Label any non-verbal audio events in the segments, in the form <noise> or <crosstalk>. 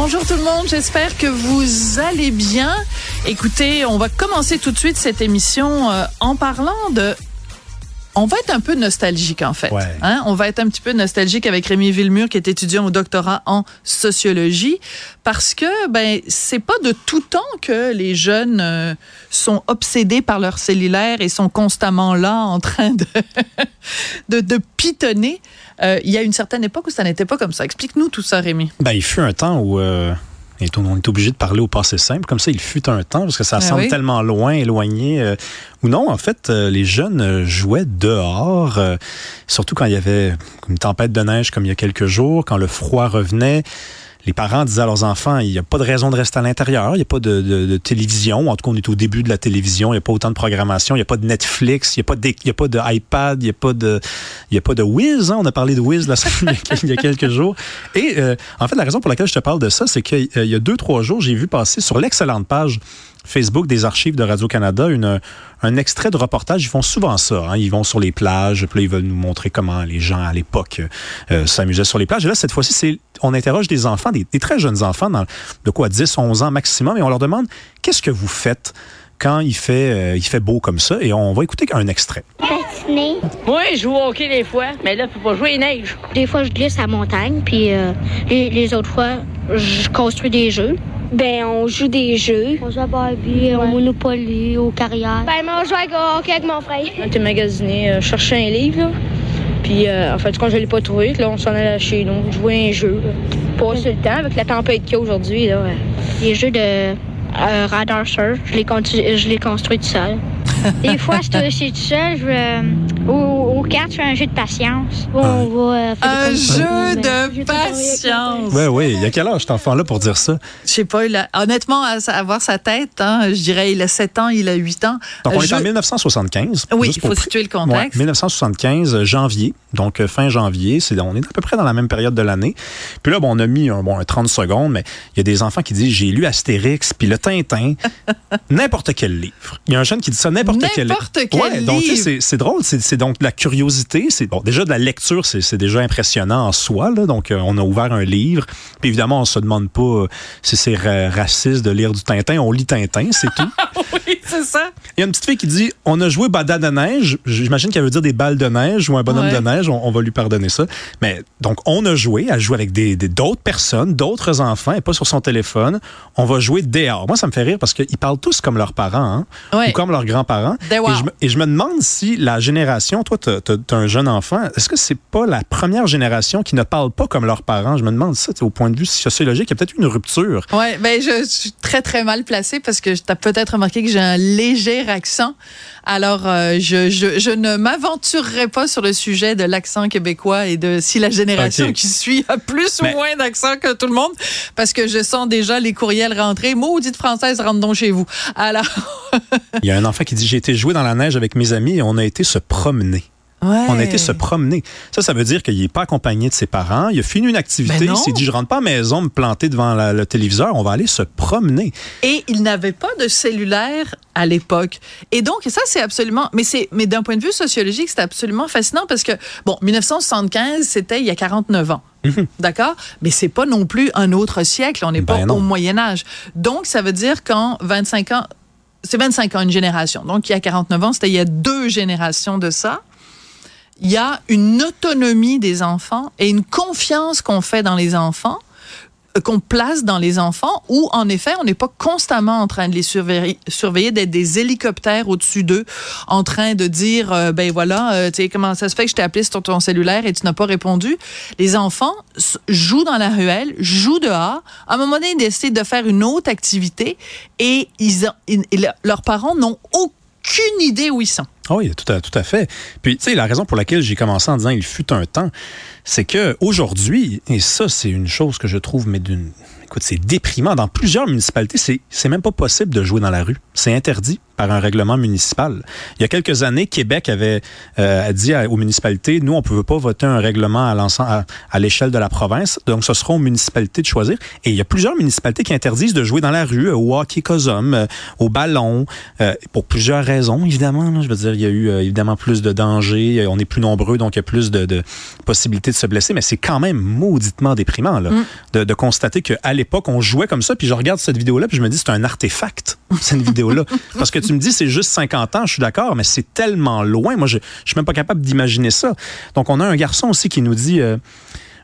Bonjour tout le monde, j'espère que vous allez bien. Écoutez, on va commencer tout de suite cette émission euh, en parlant de on va être un peu nostalgique en fait. Hein? On va être un petit peu nostalgique avec Rémi Villemur qui est étudiant au doctorat en sociologie parce que ben c'est pas de tout temps que les jeunes euh, sont obsédés par leur cellulaire et sont constamment là <laughs> en train de de, de, pitonner. Euh, il y a une certaine époque où ça n'était pas comme ça. Explique-nous tout ça, Rémi. Ben il fut un temps où euh, et on est obligé de parler au passé simple. Comme ça, il fut un temps, parce que ça ben semble tellement loin, éloigné. Euh, ou non, en fait, euh, les jeunes euh, jouaient dehors, surtout quand il y avait une tempête de neige comme il y a quelques jours, quand le froid revenait les parents disaient à leurs enfants, il n'y a pas de raison de rester à l'intérieur, il n'y a pas de, télévision, en tout cas on est au début de la télévision, il n'y a pas autant de programmation, il n'y a pas de Netflix, il n'y a, pas de, a pas de il n'y a pas de, il de Wiz, hein? on a parlé de Wiz il y a quelques jours. Et euh, en fait, la raison pour laquelle je te parle de ça, c'est qu'il y a deux, trois jours, j'ai vu passer sur l'excellente page Facebook des archives de Radio-Canada un extrait de reportage. Ils font souvent ça. Hein. Ils vont sur les plages, puis là, ils veulent nous montrer comment les gens à l'époque euh, s'amusaient sur les plages. Et là, cette fois-ci, c'est on interroge des enfants, des, très jeunes enfants, de quoi 10, 11 ans maximum, et on leur demande qu'est-ce que vous faites quand il fait, euh, il fait beau comme ça. Et on va écouter un extrait. Patiner. Moi, je joue au hockey des fois, mais là, faut pas jouer neige. Des fois, je glisse à la montagne, puis euh, les, autres fois, je construis des jeux. Ben, on joue des jeux. On joue à Barbie, au Monopoly, au carrière. Ben, moi, on joue au hockey avec mon frère. On était magasiné, euh, chercher un livre, là. Puis, euh, en fait, quand je l'ai pas trouvé, là, on s'en allait chez nous, jouer un jeu. Passer le temps avec la tempête qu'il y a aujourd'hui, là. Les jeux de euh, radar surf, je l'ai construit tout seul. <laughs> Des fois, c'est tout seul. Je, euh, au, au cartes, je fais un jeu de patience. On va, euh, un jeu de patience. Oui, oui. Il y a quel âge cet enfant-là pour dire ça? Je sais pas. honnêtement, à, voir sa tête, hein, je dirais il a 7 ans, il a 8 ans. Donc, on est en 1975. Oui, il faut situer le contexte. 1975, janvier. Donc, fin janvier. C'est, on est à peu près dans la même période de l'année. Puis là, bon, on a mis un, bon, 30 secondes, mais il y a des enfants qui disent J'ai lu Astérix, puis le Tintin, <laughs> n'importe quel livre. Il y a un jeune qui dit ça, n'importe quel, quel ouais, donc, c'est drôle. C'est donc de la curiosité. C'est bon, déjà de la lecture, c'est déjà impressionnant en soi. Là, donc, euh, on a ouvert un livre. Puis évidemment, on se demande pas euh, si c'est raciste de lire du Tintin. On lit Tintin, c'est tout. <laughs> oui, c'est ça. Il y a une petite fille qui dit On a joué Bada de neige. J'imagine qu'elle veut dire des balles de neige ou un bonhomme de neige. On, va lui pardonner ça. Mais donc, on a joué. Elle joue avec d'autres des, d'autres personnes, d'autres enfants, et pas sur son téléphone. On va jouer dehors. Moi, ça me fait rire parce qu'ils parlent tous comme leurs parents hein, ou comme leurs grands-parents. Et, je me demande si la génération, toi, tu as, un jeune enfant, est-ce que c'est pas la première génération qui ne parle pas comme leurs parents? Je me demande ça, au point de vue sociologique, il y a peut-être une rupture. Oui, ben, je, suis très, très mal placée parce que tu as peut-être remarqué que j'ai un léger accent. Alors, euh, je, je, ne m'aventurerai pas sur le sujet de l'accent québécois et de si la génération qui suit a plus ou moins d'accent que tout le monde, parce que je sens déjà les courriels rentrer. Maudite française, rentre donc chez vous. Alors. <laughs> il y a un enfant qui dit J'ai été jouer dans la neige avec mes amis et on a été se promener. On a été se promener. Ça, ça veut dire qu'il n'est pas accompagné de ses parents. Il a fini une activité. Ben il s'est dit, je rentre pas à la maison me planter devant le téléviseur. On va aller se promener. Et il n'avait pas de cellulaire à l'époque. Et donc, ça, c'est absolument, mais c'est, mais d'un point de vue sociologique, c'est absolument fascinant parce que, bon, 1975, c'était il y a 49 ans. Mhm. D'accord? Mais c'est pas non plus un autre siècle. On n'est pas ben au Moyen-Âge. Donc, ça veut dire qu'en 25 ans, c'est 25 ans une génération. Donc, il y a 49 ans, c'était il y a deux générations de ça il y a une autonomie des enfants et une confiance qu'on fait dans les enfants euh, qu'on place dans les enfants où, en effet, on n'est pas constamment en train de les surveiller, d'être des hélicoptères au-dessus d'eux, en train de dire, euh, ben voilà, euh, tu sais, comment ça se fait que je t'ai appelé sur ton cellulaire et tu n'as pas répondu. Les enfants jouent dans la ruelle, jouent dehors. À un moment donné, ils décident de faire une autre activité et ils, leurs parents n'ont aucune idée où ils sont. Ah oui, tout à, tout à fait. Puis, tu sais, la raison pour laquelle j'ai commencé en disant il fut un temps, c'est que aujourd'hui, et ça, c'est une chose que je trouve, mais d'une écoute, c'est déprimant. Dans plusieurs municipalités, c'est, c'est même pas possible de jouer dans la rue. C'est interdit par un règlement municipal. Il y a quelques années, Québec avait euh, dit aux municipalités, nous, on ne peut pas voter un règlement à, à, à l'échelle de la province, donc ce sera aux municipalités de choisir. Et il y a plusieurs municipalités qui interdisent de jouer dans la rue, au hockey cosum, euh, au ballon, euh, pour plusieurs raisons, évidemment. Là, je veux dire, il y a eu euh, évidemment plus de dangers, on est plus nombreux, donc il y a plus de, de possibilités de se blesser, mais c'est quand même mauditement déprimant là, mm. de, de constater qu'à l'époque, on jouait comme ça, puis je regarde cette vidéo-là, puis je me dis, c'est un artefact, cette vidéo-là. <laughs> Parce que tu me dis, c'est juste 50 ans, je suis d'accord, mais c'est tellement loin. Moi, je, je suis même pas capable d'imaginer ça. Donc, on a un garçon aussi qui nous dit, euh,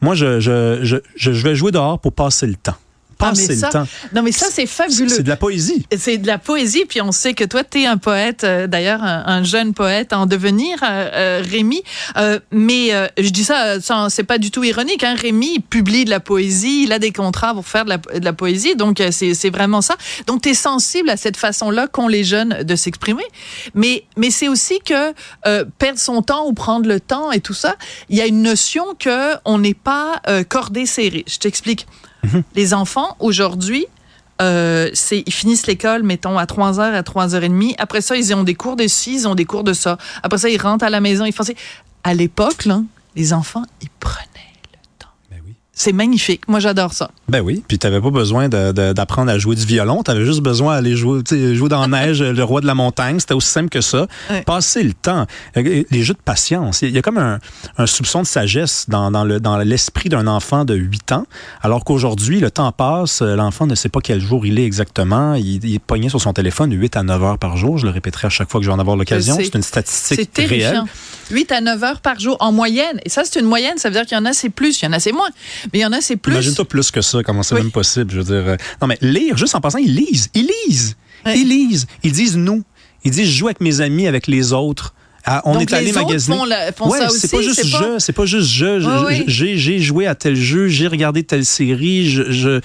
moi, je vais jouer dehors pour passer le temps ah, le temps. Non, mais ça, c'est fabuleux. C'est de la poésie. C'est de la poésie, puis on sait que toi, tu es un poète, euh, d'ailleurs, un, un, jeune poète en devenir, euh, euh Rémi. Euh, mais je dis ça, c'est pas du tout ironique. Hein. Rémi publie de la poésie, il a des contrats pour faire de la, de la poésie, donc c'est vraiment ça. Donc, tu es sensible à cette façon-là qu'ont les jeunes de s'exprimer. Mais, mais c'est aussi que perdre son temps ou prendre le temps et tout ça, il y a une notion que on n'est pas cordé serré. Je t'explique. Mhm. Les enfants, aujourd'hui, euh, ils finissent l'école, mettons, à 3h, à 3h30. Après ça, ils ont des cours de ci, ils ont des cours de ça. Après ça, ils rentrent à la maison, ils font... À l'époque, les enfants, ils c'est magnifique. Moi, j'adore ça. Ben oui. Puis, tu n'avais pas besoin d'apprendre à jouer du violon. Tu avais juste besoin d'aller jouer, jouer dans la neige, le roi de la montagne. C'était aussi simple que ça. Passer le temps. Les jeux de patience. Il y a comme un, soupçon de sagesse dans, dans l'esprit d'un enfant de 8 ans. Alors qu'aujourd'hui, le temps passe. L'enfant ne sait pas quel jour il est exactement. Il, est pogné sur son téléphone 8 à 9 heures par jour. Je le répéterai à chaque fois que je vais en avoir l'occasion. C'est une statistique réelle. 8 à 9 heures par jour en moyenne. Et ça, c'est une moyenne. Ça veut dire qu'il y en a, c'est plus. Il y en a, c'est moins. Mais il y en a, c'est plus. Imagine-toi plus que ça, comment c'est même possible. Je veux dire. Euh, non, mais lire, juste en passant, ils lisent. Ils lisent. Ils lisent. Ils disent nous. Ils disent je joue avec mes amis, avec les autres. Ah, on est allé magasiner. Font ouais, c'est pas juste je, c'est pas juste je. J'ai joué à tel jeu, j'ai regardé telle série, je, je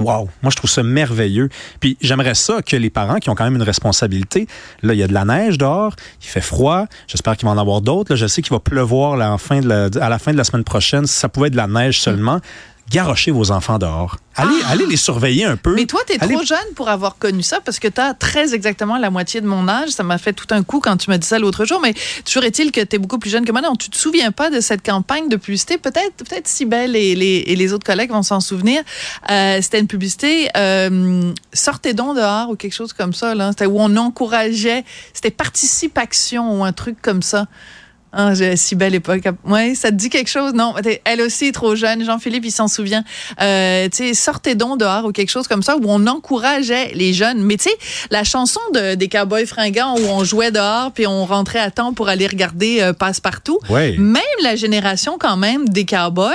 Wow, moi je trouve ça merveilleux. Puis j'aimerais ça que les parents qui ont quand même une responsabilité, là il y a de la neige dehors, il fait froid, j'espère qu'il va en avoir d'autres. Je sais qu'il va pleuvoir là, en fin de la, à la fin de la semaine prochaine. Si ça pouvait être de la neige seulement, garochez vos enfants dehors. Allez, ah! allez les surveiller un peu. Mais toi, tu es trop jeune pour avoir connu ça parce que tu as très exactement la moitié de mon âge. Ça m'a fait tout un coup quand tu m'as dit ça l'autre jour. Mais toujours est-il que tu es beaucoup plus jeune que moi. Non, tu te souviens pas de cette campagne de publicité? Peut-être peut-être Sibelle et les, et les autres collègues vont s'en souvenir. Euh, c'était une publicité euh, Sortez donc dehors ou quelque chose comme ça. C'était où on encourageait. C'était Participation ou un truc comme ça. Ah, j'ai si belle époque. Ouais, ça te dit quelque chose? Non, elle aussi est trop jeune. Jean-Philippe, il s'en souvient. Euh, tu sais, sortez donc dehors ou quelque chose comme ça où on encourageait les jeunes. Mais tu sais, la chanson de, des Cowboys fringants où on jouait dehors puis on rentrait à temps pour aller regarder euh, Passe-Partout. Même la génération quand même des Cowboys,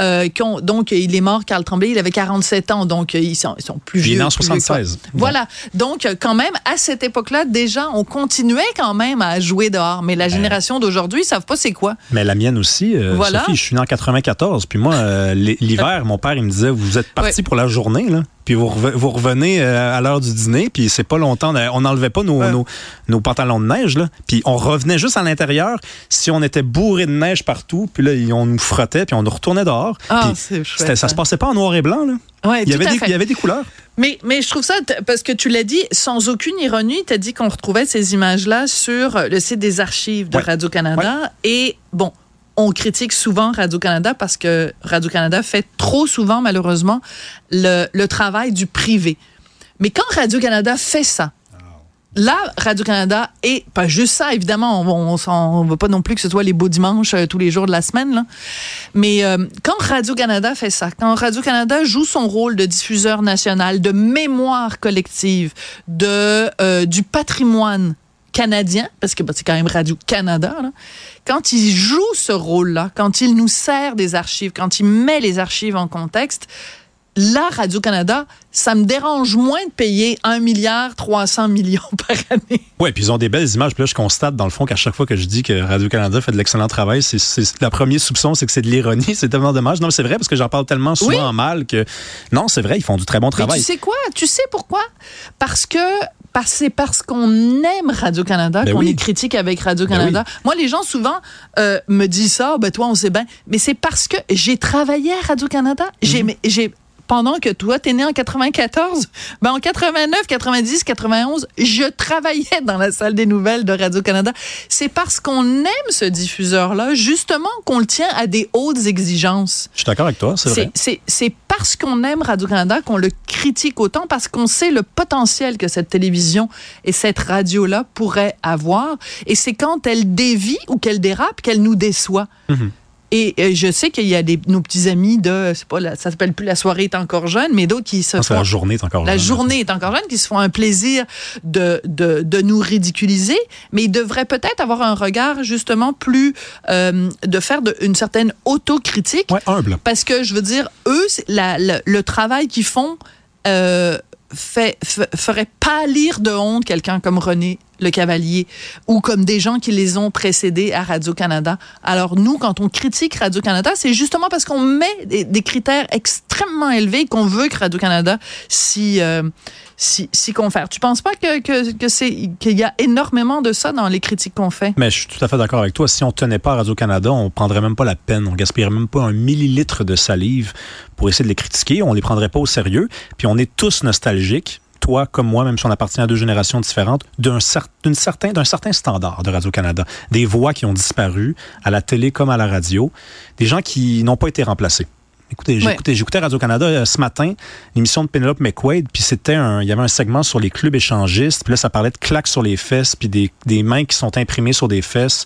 euh, qui ont, donc il est mort, Carl Tremblay, il avait 47 ans, donc ils sont, ils sont plus vieux. Il est en 76. Voilà. Donc quand même, à cette époque-là, déjà, on continuait quand même à jouer dehors. Mais la génération d'aujourd'hui, aujourd'hui, ils savent pas c'est quoi. Mais la mienne aussi. Euh, voilà. Sophie, je suis né en 94. Puis moi, euh, <laughs> l'hiver, mon père, il me disait, vous êtes parti pour la journée, là. Puis vous, vous revenez euh, à l'heure du dîner, puis c'est pas longtemps. On n'enlevait pas nos, nos, nos, pantalons de neige, là. Puis on revenait juste à l'intérieur si on était bourré de neige partout. Puis là, on nous frottait, puis on nous retournait dehors. Ah, chouette, ça se passait pas en noir et blanc, là. Ouais, il, y avait des, il y avait des couleurs. Mais, mais je trouve ça, parce que tu l'as dit, sans aucune ironie, tu as dit qu'on retrouvait ces images-là sur le site des archives de Radio-Canada. Et bon, on critique souvent Radio-Canada parce que Radio-Canada fait trop souvent, malheureusement, le, le travail du privé. Mais quand Radio-Canada fait ça, là, Radio-Canada, et pas juste ça, évidemment, on ne veut pas non plus que ce soit les beaux dimanches euh, tous les jours de la semaine, là. mais euh, quand Radio-Canada fait ça, quand Radio-Canada joue son rôle de diffuseur national, de mémoire collective, de euh, du patrimoine canadien, parce que bah, c'est quand même Radio-Canada, quand il joue ce rôle-là, quand il nous sert des archives, quand il met les archives en contexte, là, Radio-Canada, ça me dérange moins de payer 1 milliard 300 millions <laughs> par année. Oui, puis ils ont des belles images. Puis là, je constate, dans le fond, qu'à chaque fois que je dis que Radio-Canada fait de l'excellent travail, c'est, la première soupçon, c'est que c'est de l'ironie. <laughs> C'est tellement dommage. Non, c'est vrai, parce que j'en parle tellement souvent en mal que... Non, c'est vrai, ils font du très bon travail. Mais tu sais quoi? Tu sais pourquoi? Parce que parce, parce qu'on aime Radio-Canada Ben qu'on oui. est critique avec Radio-Canada. Moi, les gens souvent euh, me disent ça, ben toi, on sait bien. Mais c'est parce que j'ai travaillé à Radio-Canada. J'ai, j'ai, pendant que toi, t'es né en 94, ben en 89, 90, 91, je travaillais dans la salle des nouvelles de Radio-Canada. C'est parce qu'on aime ce diffuseur-là, justement, qu'on le tient à des hautes exigences. Je suis d'accord avec toi, c'est vrai. C'est- parce qu'on aime Radio-Canada qu'on le critique autant, parce qu'on sait le potentiel que cette télévision et cette radio-là pourraient avoir. Et c'est quand elle dévie ou qu'elle dérape qu'elle nous déçoit. Mhm. Et euh, je sais qu'il y a des, nos petits amis de, c'est pas, la- ça s'appelle plus la soirée est encore jeune, mais d'autres qui se font la journée est encore la jeune. journée est encore jeune, qui se font un plaisir de, de, de nous ridiculiser, mais ils devraient peut-être avoir un regard justement plus euh, de faire de, une certaine autocritique. Ouais, humble. Parce que je veux dire, eux, la- la- le travail qu'ils font euh, fait, ferait pâlir de honte quelqu'un comme René Le Cavalier ou comme des gens qui les ont précédés à Radio-Canada. Alors nous, quand on critique Radio-Canada, c'est justement parce qu'on met des, critères extrêmement élevés qu'on veut que Radio-Canada s'y euh, s'y- s'y confère. Tu penses pas que, que, c'est qu'il y a énormément de ça dans les critiques qu'on fait? Mais je suis tout à fait d'accord avec toi. Si on tenait pas Radio-Canada, on prendrait même pas la peine. On gaspillerait même pas un millilitre de salive pour essayer de les critiquer. On les prendrait pas au sérieux. Puis on est tous nostalgiques. Toi comme moi, même si on appartient à deux générations différentes, d'un cer- certain, d'un certain standard de Radio-Canada. Des voix qui ont disparu à la télé comme à la radio. Des gens qui n'ont pas été remplacés. Écoutez, j'écoutais, Radio-Canada euh, ce matin, l'émission de Penelope McQuaid, puis c'était un, il y avait un segment sur les clubs échangistes, puis là, ça parlait de claques sur les fesses, puis des, des mains qui sont imprimées sur des fesses.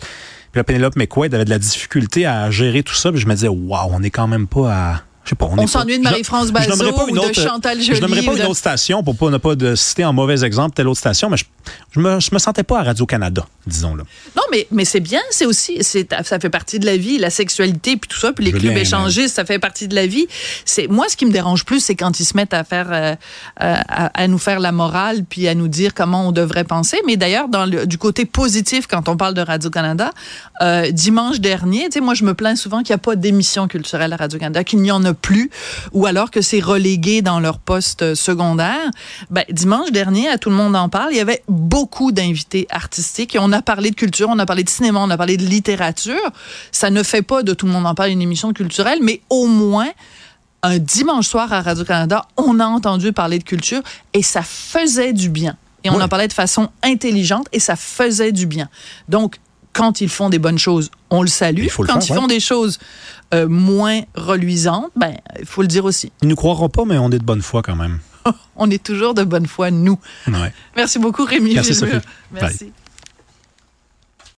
Puis là, Penelope McQuaid avait de la difficulté à gérer tout ça, puis je me disais, waouh, on est quand même pas à... Je sais pas, On s'ennuie de je- Marie-France je Bazot ou de autre- Chantal Je nommerai Joly pas une autre station pour pas, ne pas de citer en mauvais exemple telle autre station, mais je, je, me, je me sentais pas à Radio-Canada, disons-le. Non, mais, mais c'est bien, c'est aussi, ça fait partie de la vie, la sexualité, puis tout ça, puis les Je clubs échangistes, ça fait partie de la vie. C'est Moi, ce qui me dérange plus, c'est quand ils se mettent à faire, euh, euh, à, à nous faire la morale, puis à nous dire comment on devrait penser. Mais d'ailleurs, dans le, du côté positif, quand on parle de Radio-Canada, euh, dimanche dernier, tu sais, moi, je me plains souvent qu'il n'y a pas d'émission culturelle à Radio-Canada, qu'il n'y en a plus, ou alors que c'est relégué dans leur poste euh, secondaire. Ben, dimanche dernier, à Tout le monde en parle, il y avait beaucoup d'invités artistiques et on a parlé de culture, on a parlé de cinéma, on a parlé de littérature. Ça ne fait pas de Tout le monde en parle une émission culturelle, mais au moins, un dimanche soir à Radio-Canada, on a entendu parler de culture et ça faisait du bien. Et on en parlait de façon intelligente et ça faisait du bien. Donc, quand ils font des bonnes choses, on le salue. Il faut le quand faire, ils ouais. font des choses euh, moins reluisantes, ben, il faut le dire aussi. Ils nous croiront pas, mais on est de bonne foi quand même. <laughs> On est toujours de bonne foi, nous. Ouais. Merci beaucoup, Rémi Merci. Sophie. Bye. Merci.